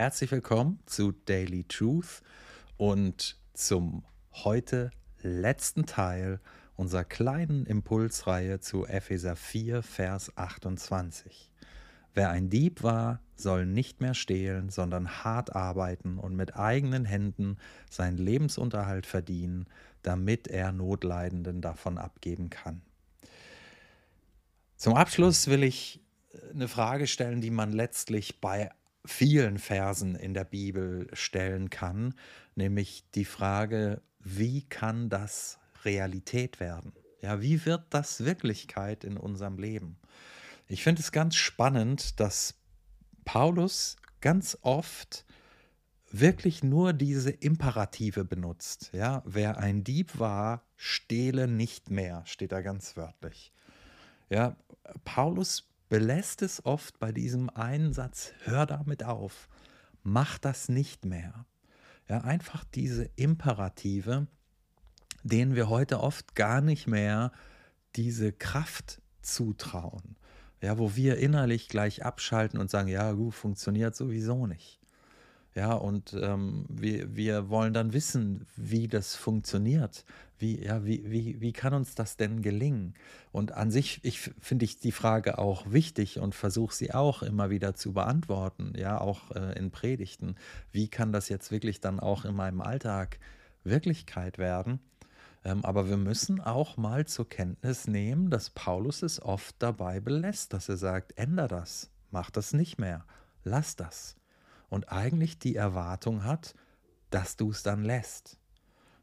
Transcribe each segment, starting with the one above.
Herzlich willkommen zu Daily Truth und zum heute letzten Teil unserer kleinen Impulsreihe zu Epheser 4, Vers 28. Wer ein Dieb war, soll nicht mehr stehlen, sondern hart arbeiten und mit eigenen Händen seinen Lebensunterhalt verdienen, damit er Notleidenden davon abgeben kann. Zum Abschluss will ich eine Frage stellen, die man letztlich bei vielen Versen in der Bibel stellen kann, nämlich die Frage, wie kann das Realität werden? Ja, wie wird das Wirklichkeit in unserem Leben? Ich finde es ganz spannend, dass Paulus ganz oft wirklich nur diese Imperative benutzt. Ja, wer ein Dieb war, stehle nicht mehr, steht da ganz wörtlich. Ja, Paulus belässt es oft bei diesem einen Satz, hör damit auf, mach das nicht mehr. Ja, einfach diese Imperative, denen wir heute oft gar nicht mehr diese Kraft zutrauen. Ja, wo wir innerlich gleich abschalten und sagen, ja, gut, funktioniert sowieso nicht. Ja, und ähm, wir, wir wollen dann wissen, wie das funktioniert. Wie, ja, wie, wie, wie kann uns das denn gelingen? Und an sich ich, finde ich die Frage auch wichtig und versuche sie auch immer wieder zu beantworten, ja, auch äh, in Predigten. Wie kann das jetzt wirklich dann auch in meinem Alltag Wirklichkeit werden? Ähm, aber wir müssen auch mal zur Kenntnis nehmen, dass Paulus es oft dabei belässt, dass er sagt, änder das, mach das nicht mehr, lass das und eigentlich die Erwartung hat, dass du es dann lässt.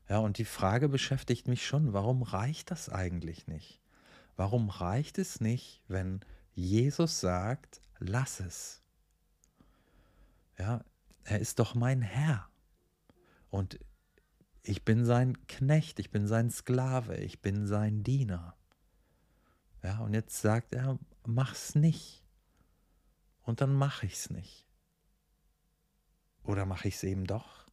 Ja, und die Frage beschäftigt mich schon, warum reicht das eigentlich nicht? Warum reicht es nicht, wenn Jesus sagt, lass es? Ja, er ist doch mein Herr. Und ich bin sein Knecht, ich bin sein Sklave, ich bin sein Diener. Ja, und jetzt sagt er, mach's nicht. Und dann mache ich's nicht. Oder mache ich es eben doch?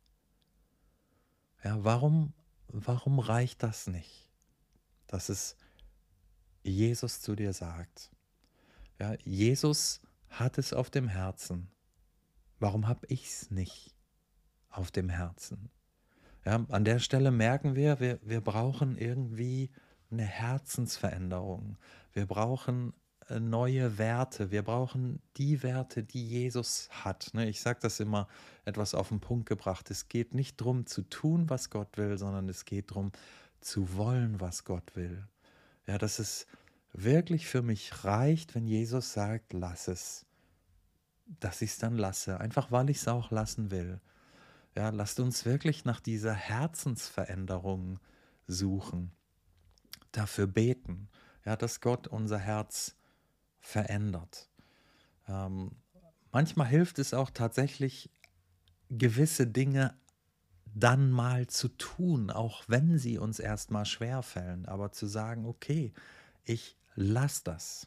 Ja, warum, warum reicht das nicht, dass es Jesus zu dir sagt? Ja, Jesus hat es auf dem Herzen. Warum habe ich es nicht auf dem Herzen? Ja, an der Stelle merken wir, wir, wir brauchen irgendwie eine Herzensveränderung. Wir brauchen neue Werte. Wir brauchen die Werte, die Jesus hat. Ne? Ich sage das immer etwas auf den Punkt gebracht. Es geht nicht darum zu tun, was Gott will, sondern es geht darum zu wollen, was Gott will. Ja, dass es wirklich für mich reicht, wenn Jesus sagt, lass es. Dass ich es dann lasse, einfach weil ich es auch lassen will. Ja, lasst uns wirklich nach dieser Herzensveränderung suchen, dafür beten, ja, dass Gott unser Herz verändert. Ähm, manchmal hilft es auch tatsächlich, gewisse Dinge dann mal zu tun, auch wenn sie uns erstmal schwerfällen, aber zu sagen, okay, ich lasse das.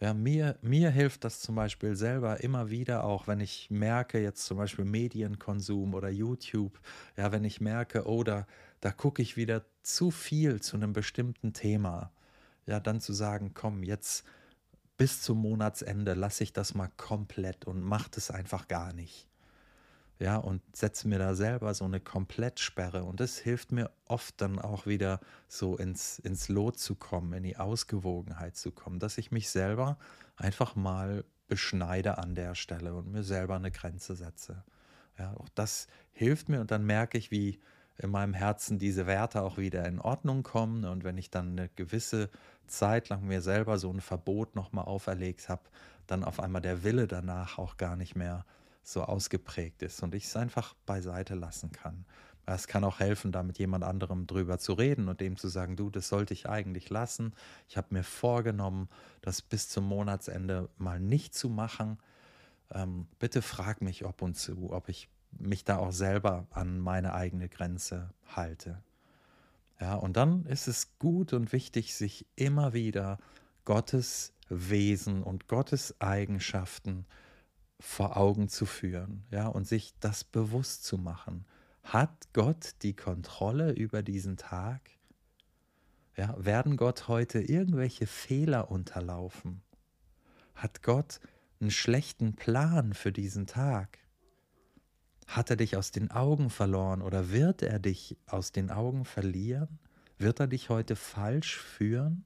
Ja, mir, mir hilft das zum Beispiel selber immer wieder, auch wenn ich merke, jetzt zum Beispiel Medienkonsum oder YouTube, ja, wenn ich merke, oh, da, da gucke ich wieder zu viel zu einem bestimmten Thema, ja, dann zu sagen, komm, jetzt bis zum Monatsende lasse ich das mal komplett und mache das einfach gar nicht. Ja, und setze mir da selber so eine Komplettsperre. Und das hilft mir oft dann auch wieder so ins, ins Lot zu kommen, in die Ausgewogenheit zu kommen, dass ich mich selber einfach mal beschneide an der Stelle und mir selber eine Grenze setze. Ja, auch das hilft mir und dann merke ich, wie in meinem Herzen diese Werte auch wieder in Ordnung kommen. Und wenn ich dann eine gewisse Zeit lang mir selber so ein Verbot nochmal auferlegt habe, dann auf einmal der Wille danach auch gar nicht mehr so ausgeprägt ist und ich es einfach beiseite lassen kann. Es kann auch helfen, da mit jemand anderem drüber zu reden und dem zu sagen, du, das sollte ich eigentlich lassen. Ich habe mir vorgenommen, das bis zum Monatsende mal nicht zu machen. Ähm, bitte frag mich ob und zu, ob ich mich da auch selber an meine eigene Grenze halte. Ja, und dann ist es gut und wichtig, sich immer wieder Gottes Wesen und Gottes Eigenschaften vor Augen zu führen, ja, und sich das bewusst zu machen. Hat Gott die Kontrolle über diesen Tag? Ja, werden Gott heute irgendwelche Fehler unterlaufen? Hat Gott einen schlechten Plan für diesen Tag? Hat er dich aus den Augen verloren oder wird er dich aus den Augen verlieren? Wird er dich heute falsch führen?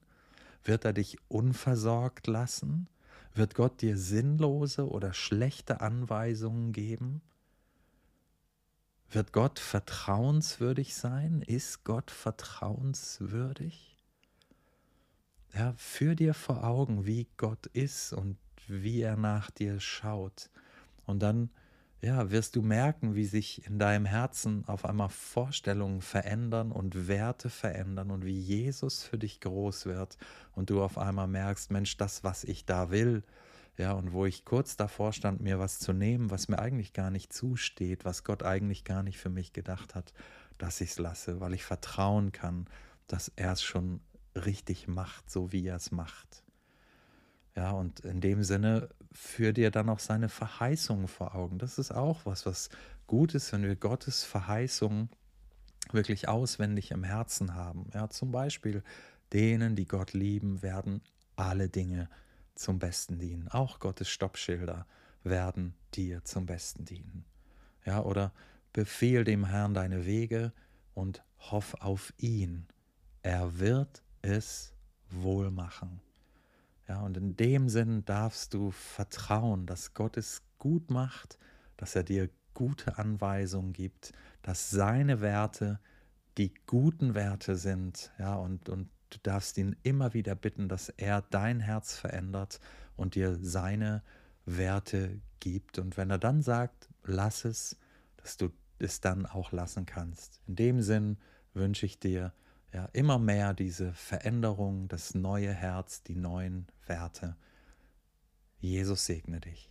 Wird er dich unversorgt lassen? Wird Gott dir sinnlose oder schlechte Anweisungen geben? Wird Gott vertrauenswürdig sein? Ist Gott vertrauenswürdig? Ja, führ dir vor Augen, wie Gott ist und wie er nach dir schaut. Und dann ja, wirst du merken, wie sich in deinem Herzen auf einmal Vorstellungen verändern und Werte verändern und wie Jesus für dich groß wird und du auf einmal merkst, Mensch, das, was ich da will, ja, und wo ich kurz davor stand, mir was zu nehmen, was mir eigentlich gar nicht zusteht, was Gott eigentlich gar nicht für mich gedacht hat, dass ich es lasse, weil ich vertrauen kann, dass er es schon richtig macht, so wie er es macht. Ja, und in dem Sinne führ dir dann auch seine Verheißungen vor Augen. Das ist auch was, was gut ist, wenn wir Gottes Verheißungen wirklich auswendig im Herzen haben. Ja, zum Beispiel, denen, die Gott lieben, werden alle Dinge zum Besten dienen. Auch Gottes Stoppschilder werden dir zum Besten dienen. Ja, oder befehl dem Herrn deine Wege und hoff auf ihn. Er wird es wohl machen. Ja, und in dem Sinn darfst du vertrauen, dass Gott es gut macht, dass er dir gute Anweisungen gibt, dass seine Werte die guten Werte sind, ja, und, und du darfst ihn immer wieder bitten, dass er dein Herz verändert und dir seine Werte gibt. Und wenn er dann sagt, lass es, dass du es dann auch lassen kannst. In dem Sinn wünsche ich dir, ja, immer mehr diese Veränderung, das neue Herz, die neuen Werte. Jesus segne dich.